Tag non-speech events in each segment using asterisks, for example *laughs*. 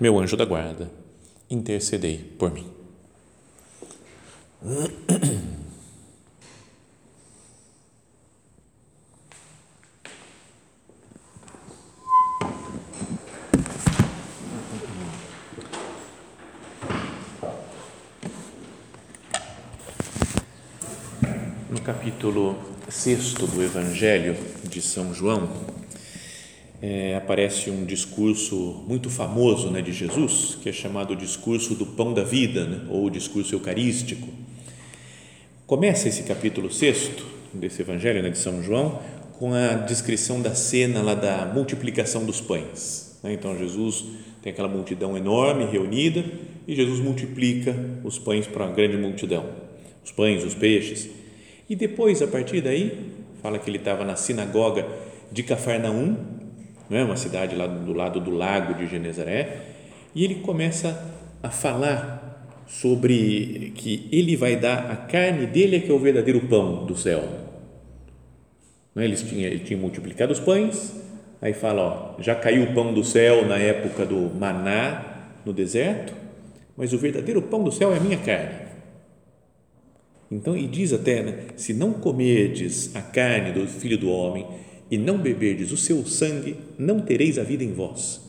meu anjo da guarda, intercedei por mim. No capítulo 6 do Evangelho de São João, é, aparece um discurso muito famoso né, de Jesus, que é chamado discurso do pão da vida, né, ou discurso eucarístico. Começa esse capítulo 6 desse Evangelho né, de São João com a descrição da cena lá da multiplicação dos pães. Né? Então, Jesus tem aquela multidão enorme reunida e Jesus multiplica os pães para uma grande multidão, os pães, os peixes. E depois, a partir daí, fala que ele estava na sinagoga de Cafarnaum, não é uma cidade lá do lado do lago de Genezaré, e ele começa a falar sobre que ele vai dar a carne dele que é o verdadeiro pão do céu. Não é? Eles tinham, ele tinha multiplicado os pães, aí fala, ó, já caiu o pão do céu na época do maná no deserto, mas o verdadeiro pão do céu é a minha carne. Então, e diz até, né, se não comerdes a carne do filho do homem e não beberdes o seu sangue, não tereis a vida em vós.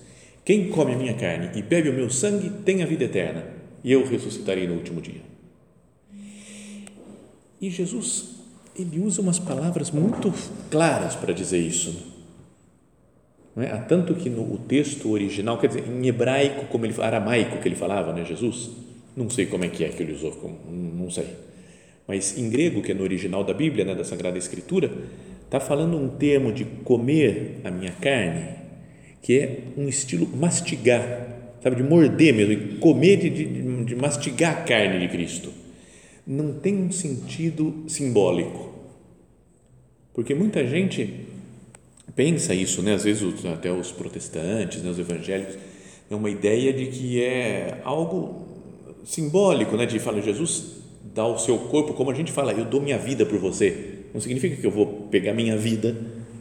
Quem come a minha carne e bebe o meu sangue tem a vida eterna, e eu ressuscitarei no último dia. E Jesus, ele usa umas palavras muito claras para dizer isso. Não é? Há tanto que no texto original, quer dizer, em hebraico, como ele aramaico que ele falava, né, Jesus? Não sei como é que é que ele usou, não sei. Mas em grego, que é no original da Bíblia, né, da Sagrada Escritura, está falando um termo de comer a minha carne, que é um estilo mastigar, sabe, de morder mesmo, comer, de, de, de mastigar a carne de Cristo. Não tem um sentido simbólico. Porque muita gente pensa isso, né? às vezes até os protestantes, né? os evangélicos, é uma ideia de que é algo simbólico, né? de falar, Jesus dá o seu corpo, como a gente fala, eu dou minha vida por você não significa que eu vou pegar minha vida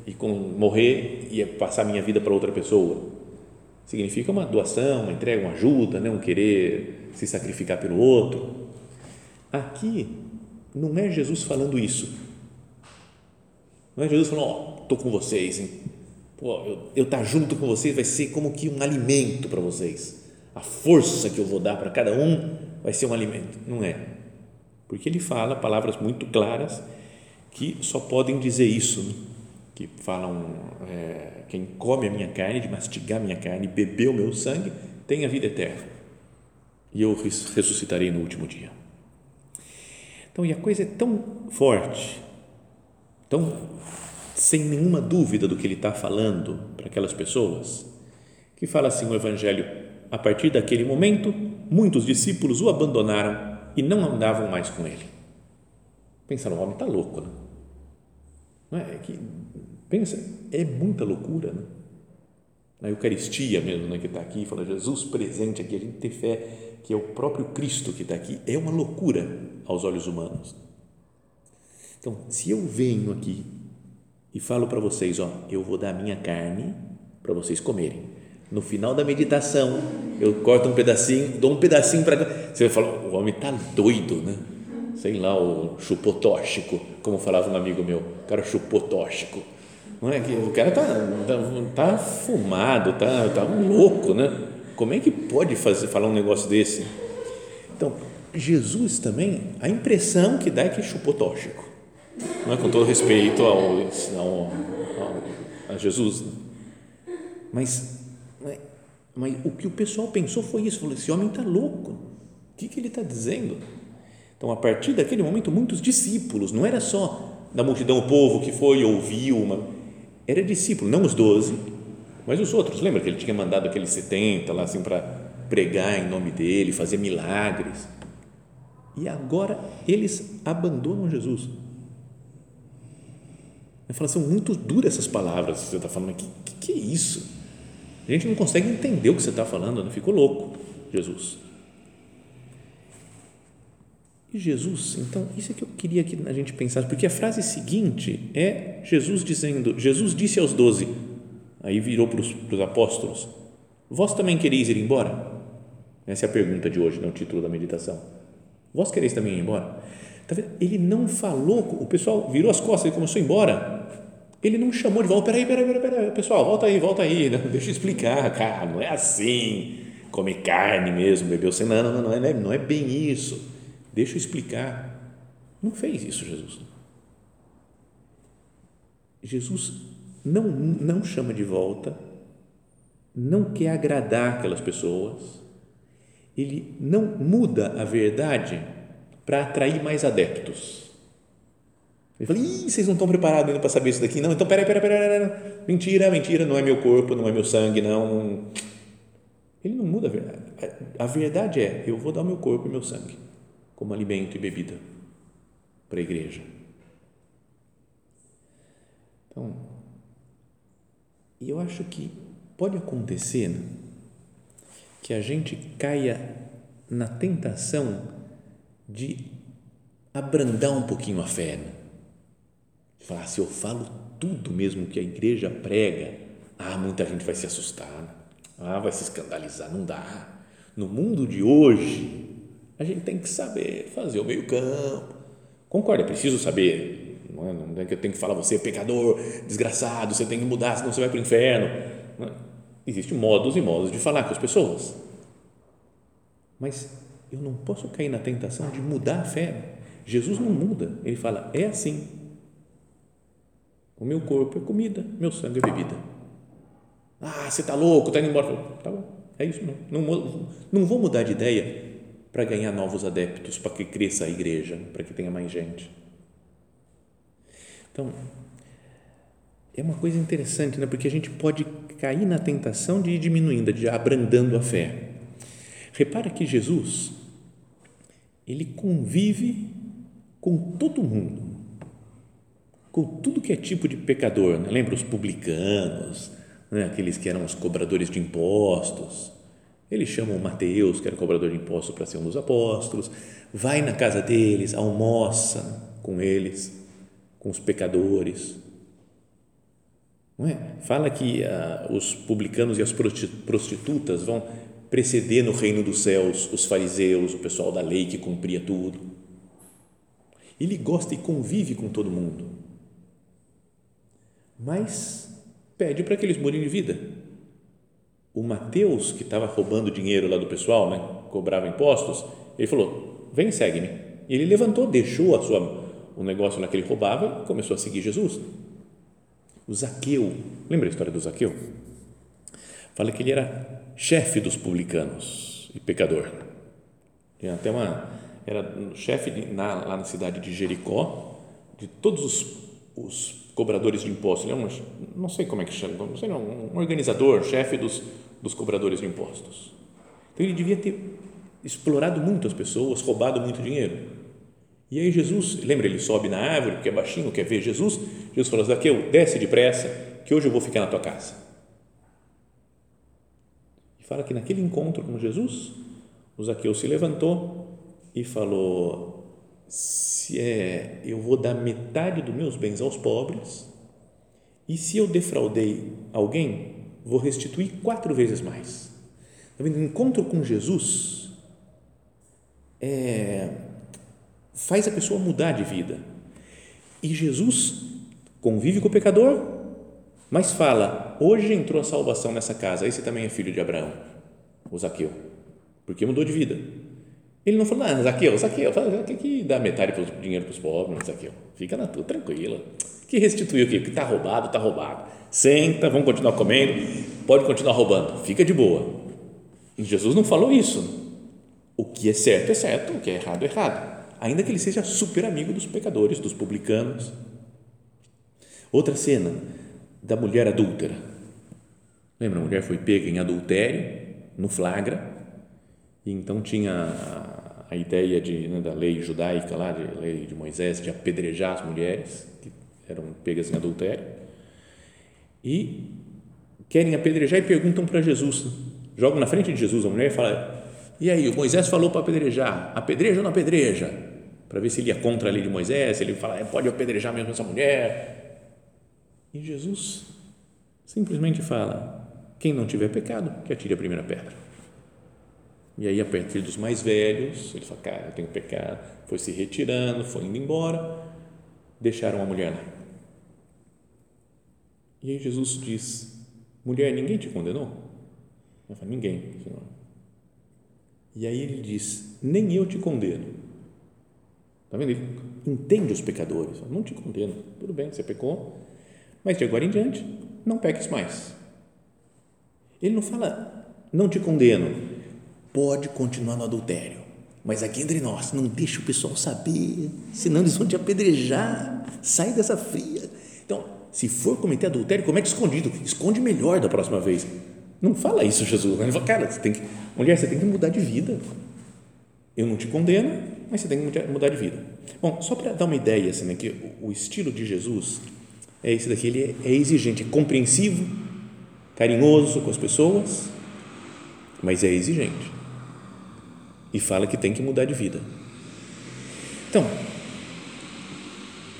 e com, morrer e passar minha vida para outra pessoa. Significa uma doação, uma entrega, uma ajuda, né? um querer se sacrificar pelo outro. Aqui não é Jesus falando isso. Não é Jesus falando, ó, oh, estou com vocês, hein? Pô, eu estar tá junto com vocês vai ser como que um alimento para vocês. A força que eu vou dar para cada um vai ser um alimento. Não é. Porque ele fala palavras muito claras que só podem dizer isso, né? que falam é, quem come a minha carne, de mastigar a minha carne, beber o meu sangue, tem a vida eterna e eu ressuscitarei no último dia. Então, e a coisa é tão forte, tão sem nenhuma dúvida do que ele está falando para aquelas pessoas, que fala assim o Evangelho: a partir daquele momento, muitos discípulos o abandonaram e não andavam mais com ele. Pensaram, o homem está louco, né? Não é? é que, pensa, é muita loucura, né? Na Eucaristia mesmo, né, que está aqui, fala Jesus presente aqui, a gente ter fé que é o próprio Cristo que está aqui, é uma loucura aos olhos humanos. Então, se eu venho aqui e falo para vocês, ó, eu vou dar a minha carne para vocês comerem. No final da meditação, eu corto um pedacinho, dou um pedacinho para. Você vai falar, o homem está doido, né? Sei lá, o chupou tóxico, como falava um amigo meu, o cara chupou tóxico. Não é que o cara tá, tá, tá fumado, tá, tá louco, né? Como é que pode fazer falar um negócio desse? Então, Jesus também, a impressão que dá é que chupou tóxico. Não é com todo respeito ao, ao, ao a Jesus, né? mas, mas o que o pessoal pensou foi isso, falou, esse homem está louco. O que, que ele está dizendo? Então, a partir daquele momento, muitos discípulos, não era só da multidão o povo que foi ouviu, uma, era discípulo, não os doze, Mas os outros, lembra que ele tinha mandado aqueles 70 lá assim para pregar em nome dele, fazer milagres. E agora eles abandonam Jesus. Eu falo, são muito duras essas palavras que você está falando. Que, que, que é isso? A gente não consegue entender o que você está falando, não ficou louco, Jesus. E Jesus, então, isso é que eu queria que a gente pensasse, porque a frase seguinte é Jesus dizendo: Jesus disse aos doze, aí virou para os, apóstolos: Vós também quereis ir embora? Essa é a pergunta de hoje, no né, título da meditação. Vós quereis também ir embora? Tá ele não falou, o pessoal virou as costas e começou a ir embora. Ele não chamou de volta, peraí, peraí, peraí, peraí, pessoal, volta aí, volta aí, *laughs* deixa eu explicar, cara, não é assim, comer carne mesmo, beber o não, não, não, é, não é bem isso, deixa eu explicar. Não fez isso Jesus. Jesus não, não chama de volta, não quer agradar aquelas pessoas, ele não muda a verdade para atrair mais adeptos. Ele fala, Ih, vocês não estão preparados ainda para saber isso daqui? Não, então peraí, peraí, peraí, peraí, mentira, mentira, não é meu corpo, não é meu sangue, não. Ele não muda a verdade. A verdade é, eu vou dar o meu corpo e meu sangue como alimento e bebida para a igreja. Então, eu acho que pode acontecer né, que a gente caia na tentação de abrandar um pouquinho a fé. Né? Falar, se eu falo tudo mesmo que a igreja prega, ah, muita gente vai se assustar, né? ah, vai se escandalizar, não dá. No mundo de hoje, a gente tem que saber fazer o meio campo. Concorda, é preciso saber, não é, não é que eu tenho que falar, você é pecador, desgraçado, você tem que mudar, senão você vai para o inferno. É? Existem modos e modos de falar com as pessoas. Mas eu não posso cair na tentação de mudar a fé. Jesus não muda, ele fala: é assim. O meu corpo é comida, meu sangue é bebida. Ah, você está louco, está indo embora. Tá bom, é isso não. Não, não vou mudar de ideia para ganhar novos adeptos, para que cresça a igreja, para que tenha mais gente. Então, é uma coisa interessante, né? porque a gente pode cair na tentação de ir diminuindo, de ir abrandando a fé. Repara que Jesus, ele convive com todo mundo, com tudo que é tipo de pecador. Né? Lembra os publicanos, né? aqueles que eram os cobradores de impostos. Ele chama o Mateus, que era cobrador de impostos, para ser um dos apóstolos, vai na casa deles, almoça com eles, com os pecadores. Não é? Fala que ah, os publicanos e as prostitutas vão preceder no reino dos céus os fariseus, o pessoal da lei que cumpria tudo. Ele gosta e convive com todo mundo, mas pede para que eles mudem de vida. O Mateus, que estava roubando dinheiro lá do pessoal, né, cobrava impostos, ele falou: Vem, segue-me. E ele levantou, deixou a sua, o negócio lá que ele roubava e começou a seguir Jesus. O Zaqueu, lembra a história do Zaqueu? Fala que ele era chefe dos publicanos e pecador. Tinha até uma, era chefe de, na, lá na cidade de Jericó, de todos os, os cobradores de impostos. Ele é um, não sei como é que chama, não sei, não, um organizador, chefe dos, dos cobradores de impostos. Então ele devia ter explorado muito as pessoas, roubado muito dinheiro. E aí Jesus, lembra, ele sobe na árvore, porque é baixinho, quer ver Jesus. Jesus falou: Zaqueu, desce depressa, que hoje eu vou ficar na tua casa fala que naquele encontro com Jesus, o Zaqueu se levantou e falou: se é, eu vou dar metade dos meus bens aos pobres, e se eu defraudei alguém, vou restituir quatro vezes mais. Tá vendo? Encontro com Jesus é, faz a pessoa mudar de vida. E Jesus convive com o pecador, mas fala: hoje entrou a salvação nessa casa, você também é filho de Abraão, o Zaqueu, porque mudou de vida. Ele não falou, ah, Zaqueu, Zaqueu, que, que dá metade do dinheiro para os pobres, Zaqueu, fica na tua, tranquila, que restituiu o que está roubado, está roubado, senta, vamos continuar comendo, pode continuar roubando, fica de boa. E Jesus não falou isso. O que é certo é certo, o que é errado é errado, ainda que ele seja super amigo dos pecadores, dos publicanos. Outra cena, da mulher adúltera. Lembra, a mulher foi pega em adultério, no flagra, então tinha a, ideia de, né, da lei judaica lá, de lei de Moisés, de apedrejar as mulheres que eram pegas em adultério. E querem apedrejar e perguntam para Jesus. Jogam na frente de Jesus a mulher e falam: E aí, o Moisés falou para apedrejar, apedreja ou não apedreja? Para ver se ele ia contra a lei de Moisés, se ele fala, é, pode apedrejar mesmo essa mulher. E Jesus simplesmente fala: quem não tiver pecado, que atire a primeira pedra. E aí, a partir dos mais velhos, ele fala, cara, eu tenho pecado. Foi se retirando, foi indo embora, deixaram a mulher lá. E aí Jesus diz, mulher, ninguém te condenou? Eu falo, ninguém, Senhor. E aí ele diz, nem eu te condeno. Está vendo? Ele entende os pecadores. Não te condeno. Tudo bem, você pecou, mas de agora em diante, não peques mais. Ele não fala, não te condeno, pode continuar no adultério, mas aqui entre nós, não deixa o pessoal saber, senão eles vão te apedrejar, sai dessa fria. Então, se for cometer adultério, comete escondido, esconde melhor da próxima vez. Não fala isso, Jesus. Ele fala, cara, você tem que, mulher, você tem que mudar de vida. Eu não te condeno, mas você tem que mudar de vida. Bom, só para dar uma ideia, assim, né, que o estilo de Jesus é esse daqui, ele é exigente, é compreensivo, carinhoso com as pessoas, mas é exigente. E fala que tem que mudar de vida. Então,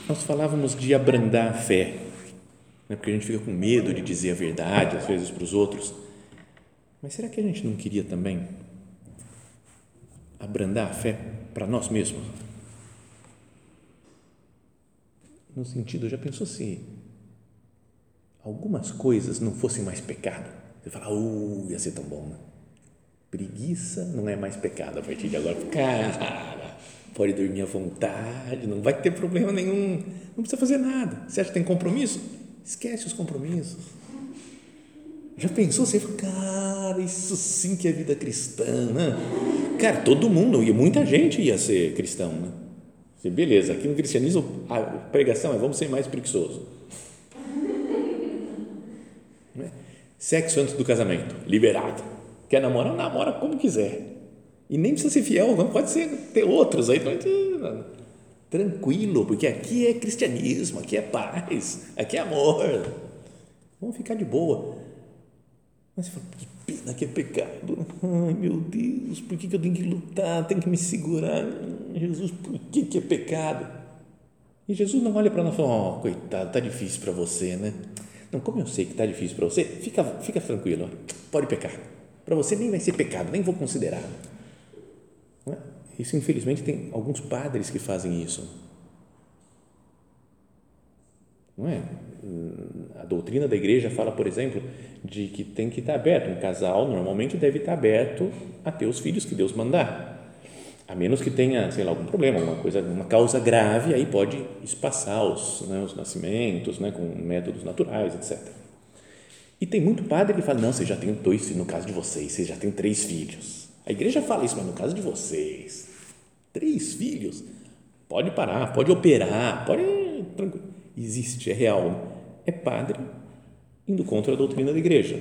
nós falávamos de abrandar a fé, né? porque a gente fica com medo de dizer a verdade, às vezes, para os outros. Mas será que a gente não queria também abrandar a fé para nós mesmos? No sentido, já pensou assim? algumas coisas não fossem mais pecado, você fala, uh, ia ser tão bom, né? Preguiça não é mais pecado a partir de agora. Cara, *laughs* pode dormir à vontade, não vai ter problema nenhum, não precisa fazer nada. Você acha que tem compromisso? Esquece os compromissos. Já pensou? Você fala, cara, isso sim que é vida cristã, né? Cara, todo mundo, e muita gente ia ser cristão, né? Beleza, aqui no cristianismo a pregação é vamos ser mais preguiçosos Sexo antes do casamento, liberado. Quer namorar? Namora como quiser. E nem precisa ser fiel, não pode ser ter outros aí. Tranquilo, porque aqui é cristianismo, aqui é paz, aqui é amor. Vamos ficar de boa. Mas você fala, que pena que é pecado. Ai, meu Deus, por que, que eu tenho que lutar? Tenho que me segurar. Jesus, por que, que é pecado? E Jesus não olha para nós e fala, oh, coitado, tá difícil para você, né? Não, como eu sei que está difícil para você, fica, fica tranquilo, pode pecar. Para você nem vai ser pecado, nem vou considerar. É? Isso, infelizmente, tem alguns padres que fazem isso. Não é? A doutrina da igreja fala, por exemplo, de que tem que estar aberto. Um casal normalmente deve estar aberto a ter os filhos que Deus mandar a menos que tenha, sei lá, algum problema, uma coisa, uma causa grave, aí pode espaçar os, né, os nascimentos, né, com métodos naturais, etc. E tem muito padre que fala, não, você já tem dois, no caso de vocês, vocês já têm três filhos. A igreja fala isso, mas no caso de vocês, três filhos, pode parar, pode operar, pode, tranquilo. Existe, é real. É padre indo contra a doutrina da igreja.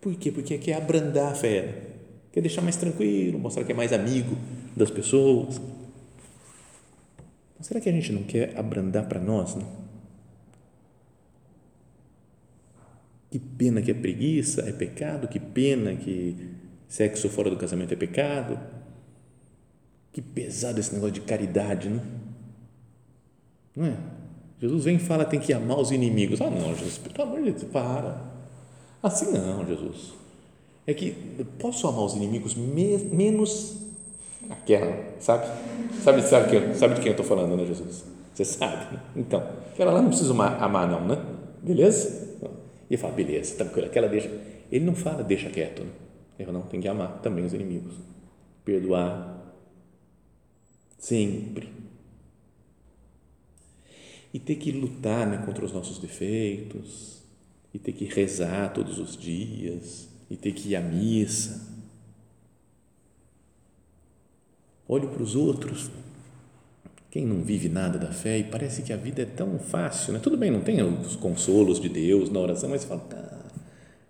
Por quê? Porque quer abrandar a fé, quer deixar mais tranquilo, mostrar que é mais amigo, das pessoas. Será que a gente não quer abrandar para nós? Não? Que pena que é preguiça, é pecado, que pena que sexo fora do casamento é pecado. Que pesado esse negócio de caridade, não? Não é? Jesus vem e fala tem que amar os inimigos. Ah, não, Jesus, pelo amor de Deus, para. Assim não, Jesus. É que posso amar os inimigos me, menos Aquela, sabe? Sabe, sabe, que, sabe de quem eu estou falando, né, Jesus? Você sabe, né? Então, aquela lá não precisa amar, não, né? Beleza? E ele fala, beleza, tranquilo. Aquela deixa. Ele não fala, deixa quieto. Né? Ele fala, não, tem que amar também os inimigos. Perdoar. Sempre. E ter que lutar né, contra os nossos defeitos. E ter que rezar todos os dias. E ter que ir à missa olho para os outros. Quem não vive nada da fé e parece que a vida é tão fácil, né? Tudo bem, não tem os consolos de Deus na oração, mas fala, tá,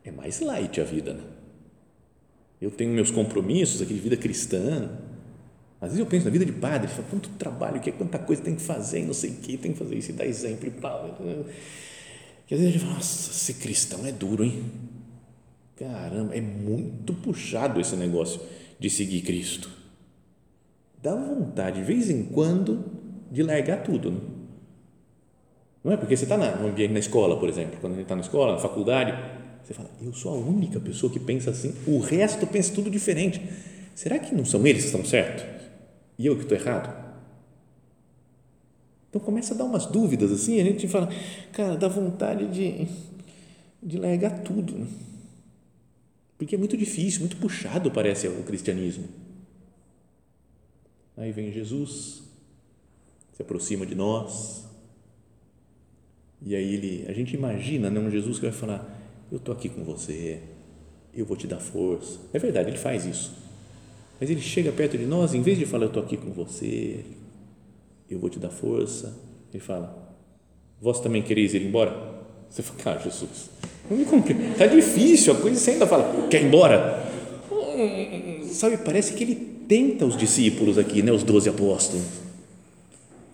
é mais light a vida, né? Eu tenho meus compromissos aqui de vida cristã. Às vezes eu penso na vida de padre, falo, quanto trabalho que é, quanta coisa tem que fazer, não sei o que, tem que fazer isso e dar exemplo e. Que às vezes a gente fala, nossa, ser cristão é duro, hein? Caramba, é muito puxado esse negócio de seguir Cristo. Dá vontade, de vez em quando, de largar tudo. Não, não é? Porque você está no ambiente, na escola, por exemplo, quando a gente está na escola, na faculdade, você fala, eu sou a única pessoa que pensa assim, o resto pensa tudo diferente. Será que não são eles que estão certos? E eu que estou errado? Então começa a dar umas dúvidas assim, a gente fala, cara, dá vontade de, de largar tudo. Né? Porque é muito difícil, muito puxado parece o cristianismo. Aí vem Jesus, se aproxima de nós, e aí ele, a gente imagina né, um Jesus que vai falar: Eu estou aqui com você, eu vou te dar força. É verdade, ele faz isso. Mas ele chega perto de nós, em vez de falar: Eu estou aqui com você, eu vou te dar força, ele fala: Vós também quereis ir embora? Você fala: Ah, Jesus, não me complica, está difícil a coisa, você ainda fala: Quer ir embora? Hum, sabe, parece que ele tenta os discípulos aqui, né, os doze apóstolos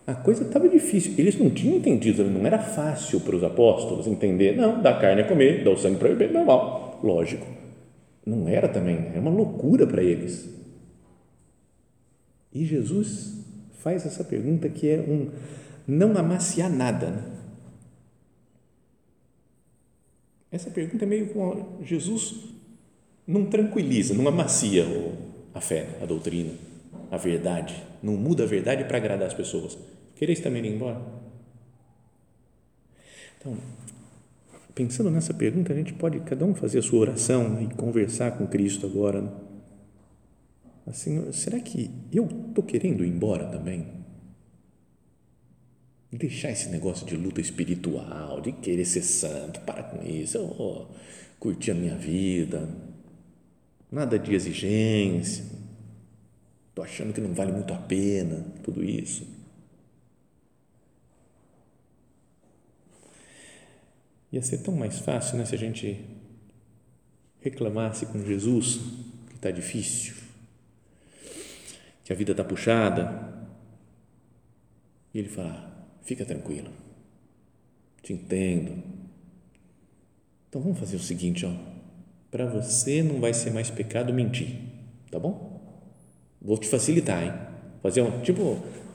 a coisa estava difícil. Eles não tinham entendido, não era fácil para os apóstolos entender. Não, dá carne a comer, dá o sangue para beber, normal, lógico. Não era também, é uma loucura para eles. E Jesus faz essa pergunta que é um não amaciar nada. Né? Essa pergunta é meio como Jesus não tranquiliza, não amacia a fé, a doutrina, a verdade, não muda a verdade para agradar as pessoas Quereis também ir embora? Então, pensando nessa pergunta, a gente pode cada um fazer a sua oração né, e conversar com Cristo agora. Né? Assim, será que eu estou querendo ir embora também? Deixar esse negócio de luta espiritual, de querer ser santo, para com isso, eu vou curtir a minha vida, nada de exigência, estou achando que não vale muito a pena tudo isso. Ia ser tão mais fácil né, se a gente reclamasse com Jesus que está difícil, que a vida está puxada. E ele fala: fica tranquilo, te entendo. Então vamos fazer o seguinte: ó, para você não vai ser mais pecado mentir, tá bom? Vou te facilitar, hein? Fazer um tipo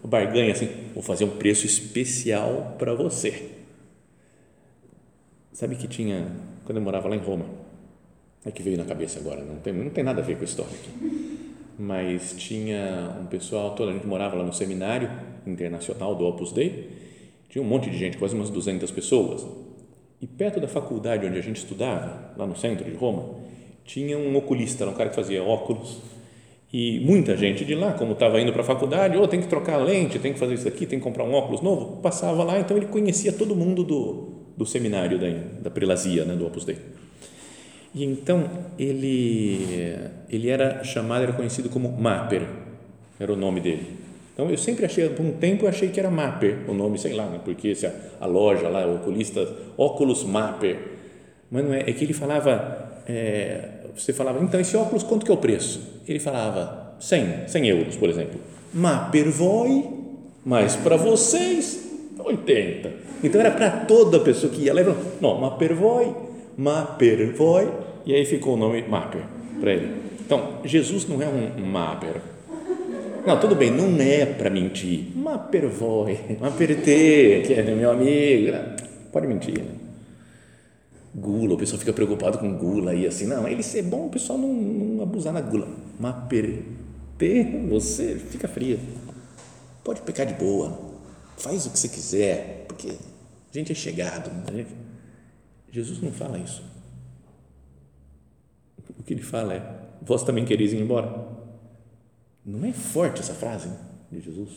uma barganha assim, vou fazer um preço especial para você Sabe que tinha, quando eu morava lá em Roma, é que veio na cabeça agora, não tem, não tem nada a ver com a história aqui, mas tinha um pessoal, toda a gente morava lá no seminário internacional do Opus Dei, tinha um monte de gente, quase umas 200 pessoas, e perto da faculdade onde a gente estudava, lá no centro de Roma, tinha um oculista, um cara que fazia óculos, e muita gente de lá, como estava indo para a faculdade, oh, tem que trocar a lente, tem que fazer isso aqui, tem que comprar um óculos novo, passava lá, então ele conhecia todo mundo do, do seminário da, da prelazia, né, do Opus Dei. E então ele ele era chamado, era conhecido como Mapper, era o nome dele. Então eu sempre achei, por um tempo eu achei que era Mapper, o nome, sei lá, né, porque a, a loja lá, o oculista, óculos Mapper, mas não é, é que ele falava, é, você falava, então esse óculos quanto que é o preço? Ele falava 100, 100 euros, por exemplo. Mapper voi, mas para vocês 80. Então era para toda pessoa que ia lá e falou, não, Mapervoi, Mapervoi, e aí ficou o nome Maper para ele. Então, Jesus não é um Maper. Não, tudo bem, não é para mentir. Mapervoi, Maperte, que é meu amigo. Pode mentir. Né? Gula, o pessoal fica preocupado com gula aí assim. Não, ele ser bom, o pessoal não, não abusar na gula. Maperte, você fica frio. Pode pecar de boa. Faz o que você quiser, porque a gente é chegado. Né? Jesus não fala isso. O que ele fala é: Vós também quereis ir embora? Não é forte essa frase de Jesus?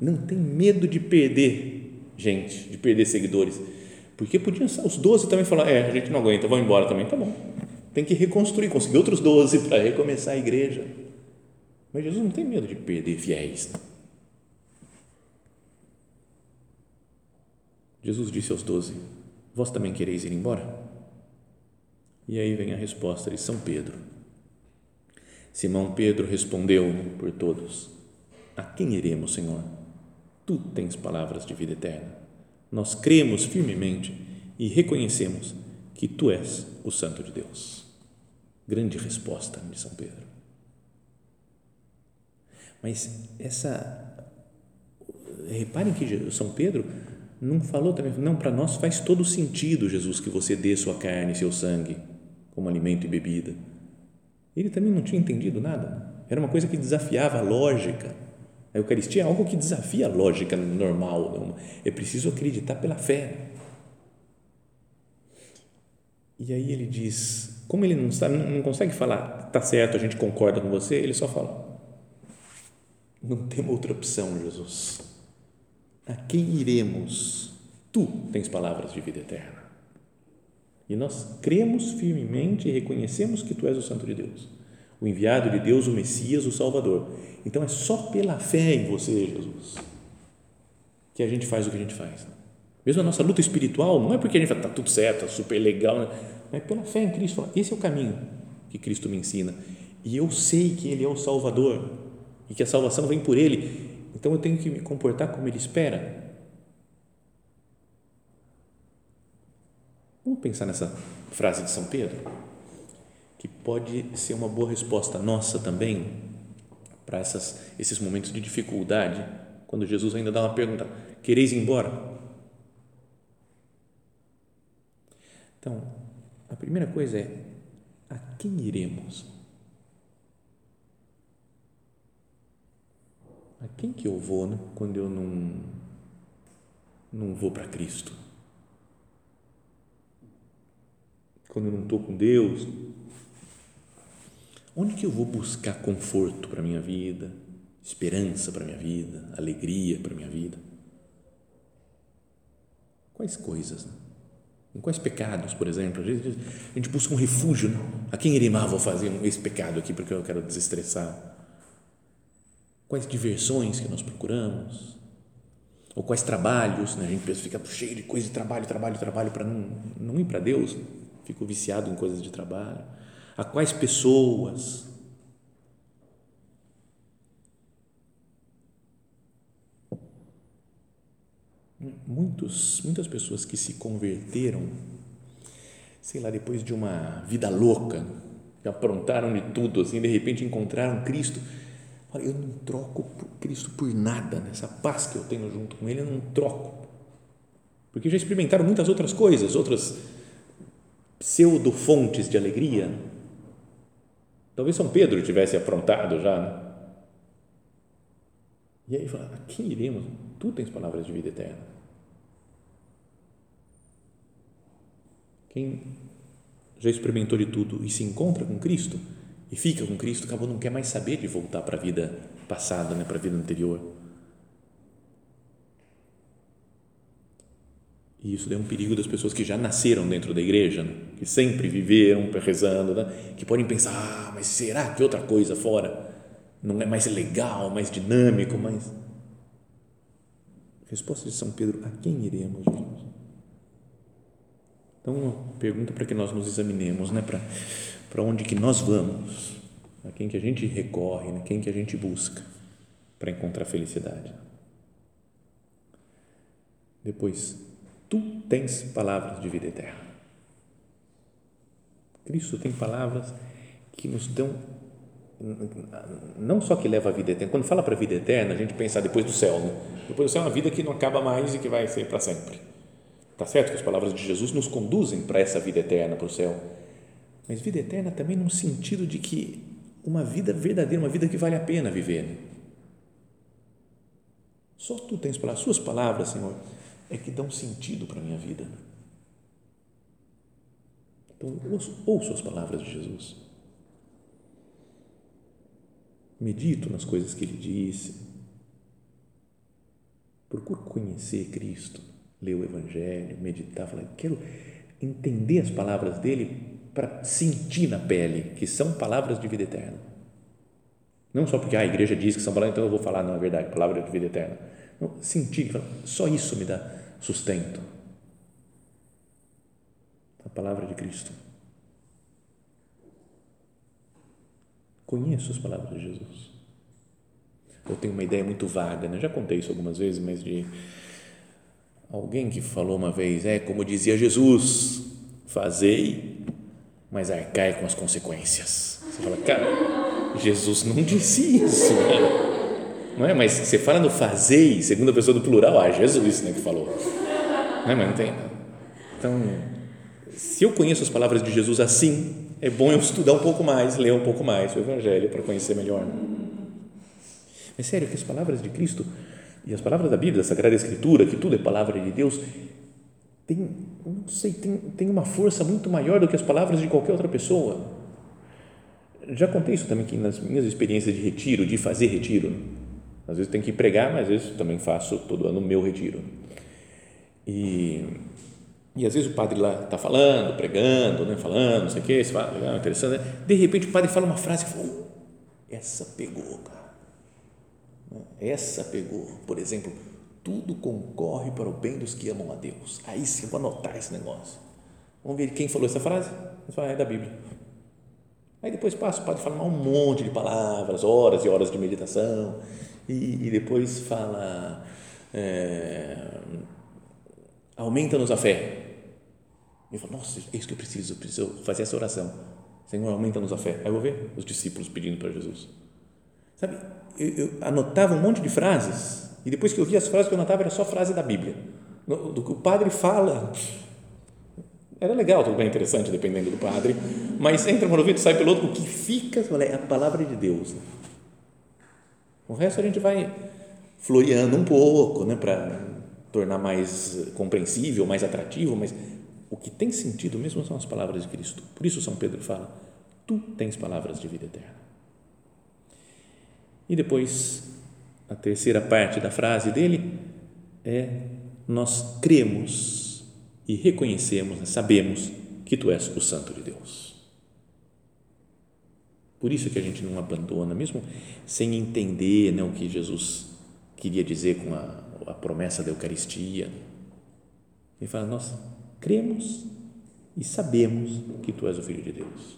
Não tem medo de perder gente, de perder seguidores. Porque podiam os 12 também falar: É, a gente não aguenta, vão embora também. Tá bom. Tem que reconstruir, conseguir outros 12 para recomeçar a igreja. Mas Jesus não tem medo de perder fiéis. Jesus disse aos doze: Vós também quereis ir embora? E aí vem a resposta de São Pedro. Simão Pedro respondeu por todos: A quem iremos, Senhor? Tu tens palavras de vida eterna. Nós cremos firmemente e reconhecemos que tu és o Santo de Deus. Grande resposta de São Pedro. Mas essa. Reparem que São Pedro não falou também, não, para nós faz todo sentido, Jesus, que você dê sua carne e seu sangue como alimento e bebida. Ele também não tinha entendido nada. Era uma coisa que desafiava a lógica. A Eucaristia é algo que desafia a lógica normal. É preciso acreditar pela fé. E aí ele diz, como ele não, sabe, não consegue falar, tá certo, a gente concorda com você, ele só fala, não temos outra opção, Jesus. A quem iremos? Tu tens palavras de vida eterna. E nós cremos firmemente e reconhecemos que tu és o Santo de Deus, o enviado de Deus, o Messias, o Salvador. Então é só pela fé em você, Jesus, que a gente faz o que a gente faz. Mesmo a nossa luta espiritual, não é porque a gente fala, está tudo certo, está super legal, né? é pela fé em Cristo. Esse é o caminho que Cristo me ensina. E eu sei que Ele é o Salvador e que a salvação vem por Ele. Então eu tenho que me comportar como Ele espera. Vamos pensar nessa frase de São Pedro, que pode ser uma boa resposta nossa também para essas, esses momentos de dificuldade, quando Jesus ainda dá uma pergunta: quereis ir embora? Então, a primeira coisa é: a quem iremos? A quem que eu vou né, quando eu não, não vou para Cristo? Quando eu não estou com Deus? Onde que eu vou buscar conforto para a minha vida, esperança para a minha vida, alegria para a minha vida? Quais coisas? Né? Em quais pecados, por exemplo? A gente, a gente busca um refúgio. Né? A quem irei vou fazer esse pecado aqui porque eu quero desestressar? Quais diversões que nós procuramos? Ou quais trabalhos? Né? A gente pensa, fica cheio de coisa de trabalho, trabalho, trabalho para não, não ir para Deus. Fico viciado em coisas de trabalho. A quais pessoas? muitos, muitas pessoas que se converteram, sei lá, depois de uma vida louca, que aprontaram de tudo, assim, de repente encontraram Cristo. Olha, eu não troco Cristo por nada, nessa paz que eu tenho junto com Ele, eu não troco. Porque já experimentaram muitas outras coisas, outras pseudo-fontes de alegria. Talvez São Pedro tivesse aprontado já. Né? E aí fala: a quem iremos? Tu tens palavras de vida eterna. Quem já experimentou de tudo e se encontra com Cristo e fica com Cristo, acabou não quer mais saber de voltar para a vida passada, né, para a vida anterior. E isso é um perigo das pessoas que já nasceram dentro da igreja, né? que sempre viveram rezando, né? que podem pensar, ah, mas será que outra coisa fora não é mais legal, mais dinâmico, mais... Resposta de São Pedro, a quem iremos, Jesus? Então, uma pergunta para que nós nos examinemos, né? para, para onde que nós vamos, a quem que a gente recorre, né? quem que a gente busca para encontrar felicidade. Depois, tu tens palavras de vida eterna. Cristo tem palavras que nos dão não só que leva a vida eterna, quando fala para a vida eterna, a gente pensa depois do céu, né? depois do céu é uma vida que não acaba mais e que vai ser para sempre Está certo que as palavras de Jesus nos conduzem para essa vida eterna, para o céu. Mas vida eterna também num sentido de que uma vida verdadeira, uma vida que vale a pena viver. Só tu tens para as suas palavras, Senhor, é que dão sentido para a minha vida. Então, ouço as palavras de Jesus. Medito nas coisas que ele disse. Procuro conhecer Cristo ler o Evangelho, meditar, falar, quero entender as palavras dele para sentir na pele que são palavras de vida eterna. Não só porque ah, a igreja diz que são palavras, então eu vou falar, não é verdade, palavra de vida eterna. Não, sentir, só isso me dá sustento. palavra de Cristo. Conheço as palavras de Jesus. Eu tenho uma ideia muito vaga, né? já contei isso algumas vezes, mas de alguém que falou uma vez, é como dizia Jesus, fazei, mas arcai com as consequências. Você fala, cara, Jesus não disse isso, né? Não é? Mas você fala no fazei, segunda pessoa do plural, ah, Jesus, né, que falou. Não é, mas não tem. Então, se eu conheço as palavras de Jesus assim, é bom eu estudar um pouco mais, ler um pouco mais o Evangelho para conhecer melhor. É sério que as palavras de Cristo e as palavras da Bíblia, da Sagrada Escritura, que tudo é palavra de Deus, tem, não sei, tem, tem uma força muito maior do que as palavras de qualquer outra pessoa. Já contei isso também aqui nas minhas experiências de retiro, de fazer retiro. Às vezes tem que pregar, mas às vezes também faço todo ano o meu retiro. E e às vezes o padre lá está falando, pregando, né, falando, não sei o que, você fala, legal, interessante, né? de repente o padre fala uma frase que fala, oh, essa pegou, cara. Essa pegou, por exemplo, tudo concorre para o bem dos que amam a Deus. Aí sim, vou anotar esse negócio. Vamos ver quem falou essa frase? Fala, é da Bíblia. Aí depois passa, o padre fala um monte de palavras, horas e horas de meditação, e, e depois fala. É, aumenta-nos a fé. Eu falo, nossa, é isso que eu preciso, eu preciso fazer essa oração. Senhor, aumenta-nos a fé. Aí eu vou ver os discípulos pedindo para Jesus. Sabe, eu, eu, anotava um monte de frases e depois que eu via as frases que eu anotava era só frase da Bíblia. Do que o padre fala. Era legal, tudo bem interessante, dependendo do padre, mas entra por um ouvido sai pelo outro. O que fica é a palavra de Deus. Né? O resto a gente vai floreando um pouco, né, para tornar mais compreensível, mais atrativo, mas o que tem sentido mesmo são as palavras de Cristo. Por isso São Pedro fala: Tu tens palavras de vida eterna. E depois, a terceira parte da frase dele é: Nós cremos e reconhecemos, sabemos que Tu és o Santo de Deus. Por isso que a gente não abandona, mesmo sem entender né, o que Jesus queria dizer com a, a promessa da Eucaristia. Ele fala: Nós cremos e sabemos que tu és o Filho de Deus.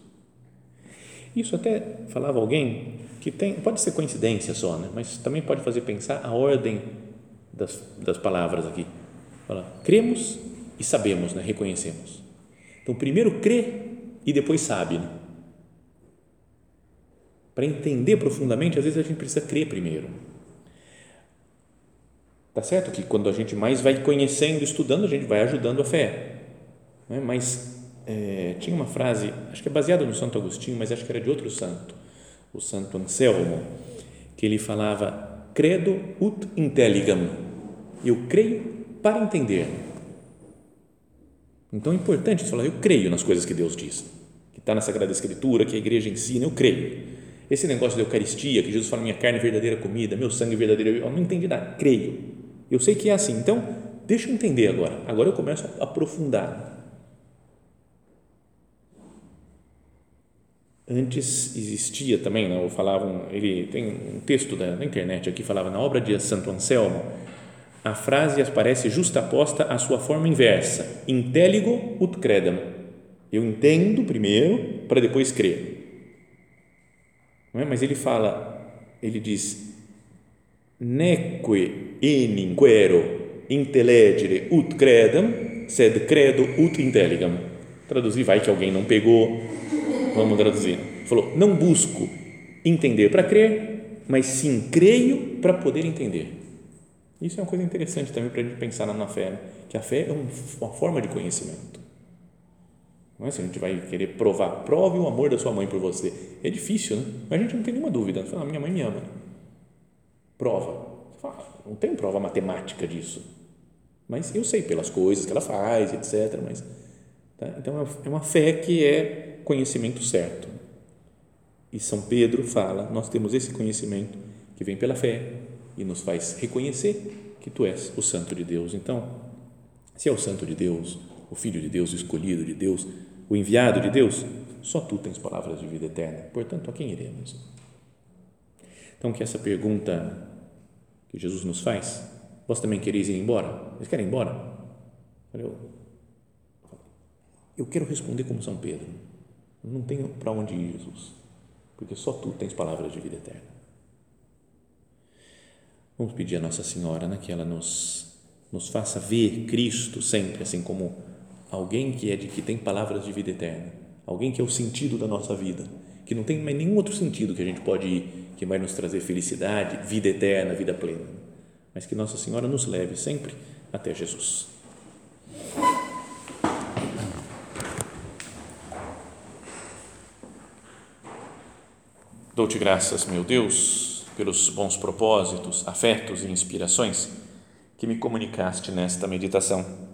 Isso até falava alguém que tem, pode ser coincidência só, né? mas também pode fazer pensar a ordem das, das palavras aqui. Fala, cremos e sabemos, né? reconhecemos. Então, primeiro crê e depois sabe. Né? Para entender profundamente, às vezes a gente precisa crer primeiro. Tá certo que quando a gente mais vai conhecendo, estudando, a gente vai ajudando a fé. Né? Mas é, tinha uma frase, acho que é baseada no Santo Agostinho, mas acho que era de outro santo, o Santo Anselmo, que ele falava: Credo ut intelligam. Eu creio para entender. Então é importante falar: eu creio nas coisas que Deus diz, que está na Sagrada Escritura, que a igreja ensina, eu creio. Esse negócio da Eucaristia, que Jesus fala: minha carne é verdadeira comida, meu sangue é verdadeiro, eu não entendi nada, creio eu sei que é assim. Então, deixa eu entender agora. Agora eu começo a aprofundar. Antes existia também, não, falavam, ele tem um texto da, da internet aqui falava na obra de Santo Anselmo, a frase aparece justaposta à sua forma inversa, intelligo ut credam. Eu entendo primeiro para depois crer. Não é? Mas ele fala, ele diz neque enim quero intellegere ut credam, sed credo ut intelligam. Traduzir, vai que alguém não pegou, vamos traduzir. Falou, não busco entender para crer, mas sim creio para poder entender. Isso é uma coisa interessante também para a gente pensar na fé, né? que a fé é uma forma de conhecimento. Não é se a gente vai querer provar, prove o amor da sua mãe por você. É difícil, né? Mas a gente não tem nenhuma dúvida. Fala, minha mãe me ama prova. não tem prova matemática disso. Mas eu sei pelas coisas que ela faz, etc. Mas, tá? Então, é uma fé que é conhecimento certo. E São Pedro fala: nós temos esse conhecimento que vem pela fé e nos faz reconhecer que tu és o Santo de Deus. Então, se é o Santo de Deus, o Filho de Deus, o escolhido de Deus, o enviado de Deus, só tu tens palavras de vida eterna. Portanto, a quem iremos? Então, que essa pergunta que Jesus nos faz, vós também quereis ir embora? Vocês querem ir embora? Eu, Eu quero responder como São Pedro. Não tenho para onde ir, Jesus, porque só tu tens palavras de vida eterna. Vamos pedir a Nossa Senhora né, que ela nos, nos faça ver Cristo sempre, assim como alguém que é de que tem palavras de vida eterna, alguém que é o sentido da nossa vida, que não tem mais nenhum outro sentido que a gente pode ir, que vai nos trazer felicidade, vida eterna, vida plena, mas que Nossa Senhora nos leve sempre até Jesus. Dou-te graças, meu Deus, pelos bons propósitos, afetos e inspirações que me comunicaste nesta meditação.